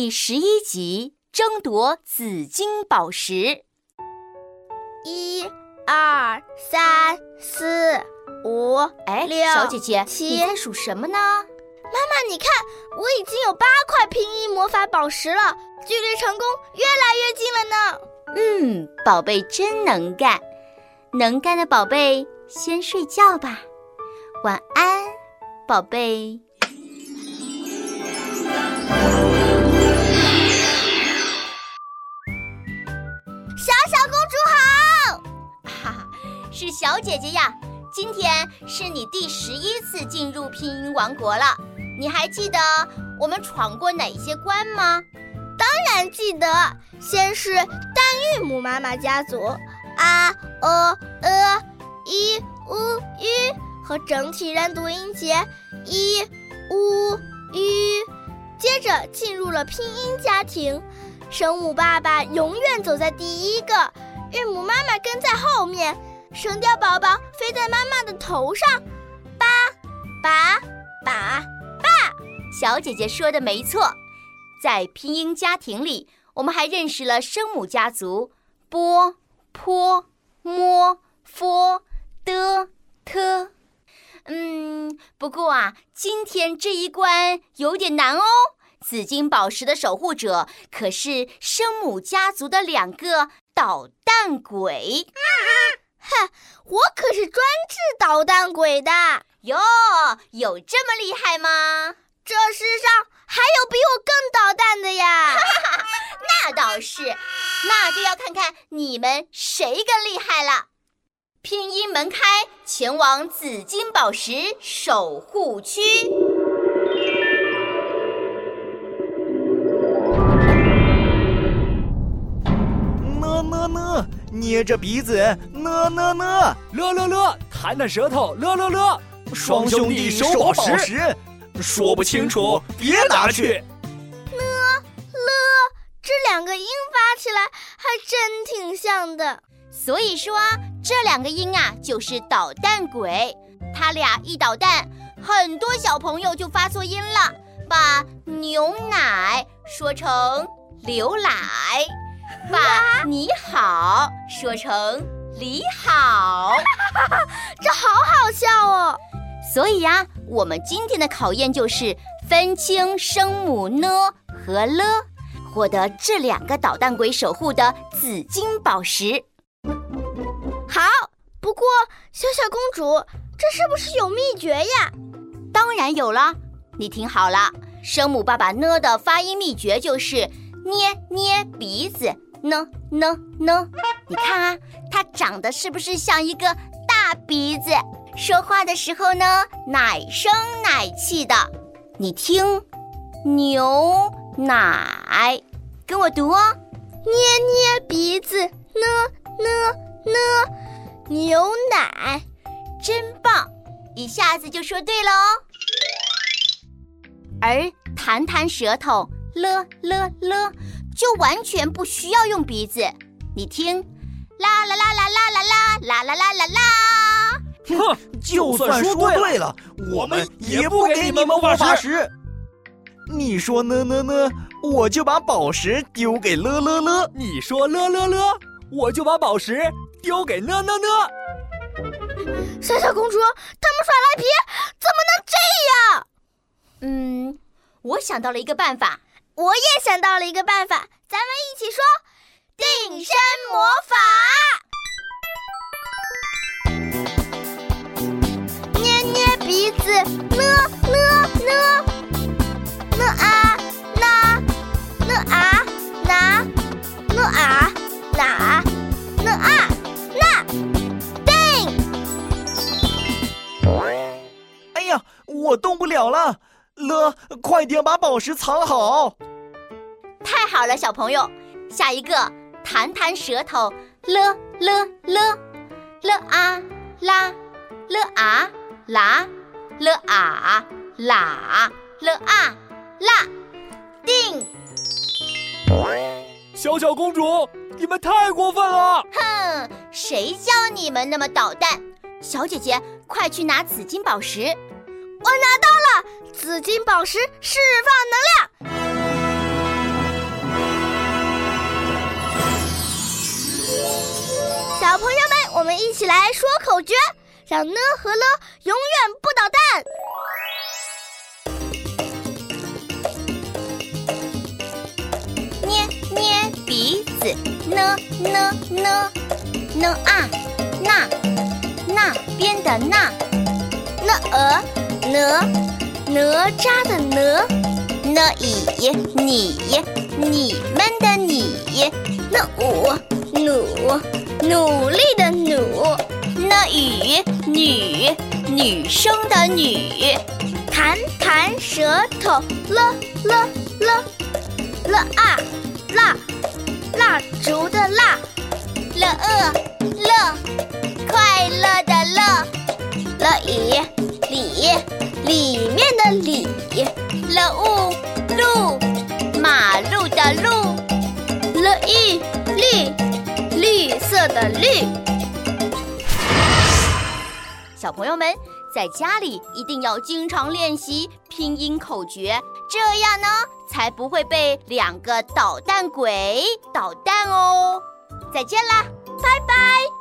第十一集争夺紫金宝石。一、二、三、四、五，哎，六小姐姐，七你在数什么呢？妈妈，你看，我已经有八块拼音魔法宝石了，距离成功越来越近了呢。嗯，宝贝真能干，能干的宝贝先睡觉吧，晚安，宝贝。是小姐姐呀！今天是你第十一次进入拼音王国了，你还记得我们闯过哪些关吗？当然记得，先是单韵母妈妈家族啊、哦、呃、一、乌、吁和整体认读音节一、乌、吁，接着进入了拼音家庭，声母爸爸永远走在第一个，韵母妈妈跟在后面，声调宝宝飞在妈妈的头上，八、把、把。小姐姐说的没错，在拼音家庭里，我们还认识了声母家族：波、坡、摸、佛、的、特。嗯，不过啊，今天这一关有点难哦。紫金宝石的守护者可是声母家族的两个捣蛋鬼哼，我可是专治捣蛋鬼的。哟，有这么厉害吗？这世上还有比我更捣蛋的呀！那倒是，那就要看看你们谁更厉害了。拼音门开，前往紫金宝石守护区。捏着鼻子，呢呢呢，乐乐乐，弹弹舌头，乐乐乐，双兄弟收宝石，说不清楚别拿去。呢了，这两个音发起来还真挺像的。所以说，这两个音啊，就是捣蛋鬼。他俩一捣蛋，很多小朋友就发错音了，把牛奶说成牛奶，把你好说成你好，这好好笑哦。所以呀、我们今天的考验就是分清声母呢和了，获得这两个捣蛋鬼守护的紫金宝石。好，不过小小公主，这是不是有秘诀呀？当然有了，你听好了，声母爸爸呢的发音秘诀就是捏捏鼻子，呢呢呢。你看啊，它长得是不是像一个大鼻子？说话的时候呢，奶声奶气的。你听，牛奶，跟我读哦。捏捏鼻子，呢呢呢，牛奶。真棒，一下子就说对了哦。而弹弹舌头，了了了，就完全不需要用鼻子。你听，啦啦啦啦啦啦啦啦啦啦啦啦。哼，就算说对了，我们也不给你们魔法石。你说呢呢呢，我就把宝石丢给乐乐乐。你说乐乐乐，我就把宝石丢给呢呢呢。小小公主，他们耍赖皮，怎么能这样？嗯，我想到了一个办法。我也想到了一个办法，咱们一起说定身魔法。捏捏鼻子，呢呢呢，呢啊那，呢啊拿，呢啊哪，呢啊那，定。哎呀，我动不了了，乐，快点把宝石藏好。太好了，小朋友，下一个弹弹舌头，了了了，了啊啦，了啊啦，了啊啦，了啊啦，定。小小公主，你们太过分了！哼，谁叫你们那么捣蛋？小姐姐，快去拿紫金宝石。我拿到了紫金宝石释放能量。小朋友们，我们一起来说口诀，让呢和了永远不捣蛋。捏捏鼻子，呢呢呢呢啊，那那边的那，n，呃，哪哪吒的哪，呢乙你你们的你，呢五努努力的努，呢语女女生的女，弹弹舌头了了了了啊蜡蜡烛的蜡，了呃乐快乐的乐，了以里里面的里，了雾路马路的路，了一绿绿色的绿。小朋友们在家里一定要经常练习拼音口诀，这样呢才不会被两个捣蛋鬼捣蛋哦。再见啦，拜拜。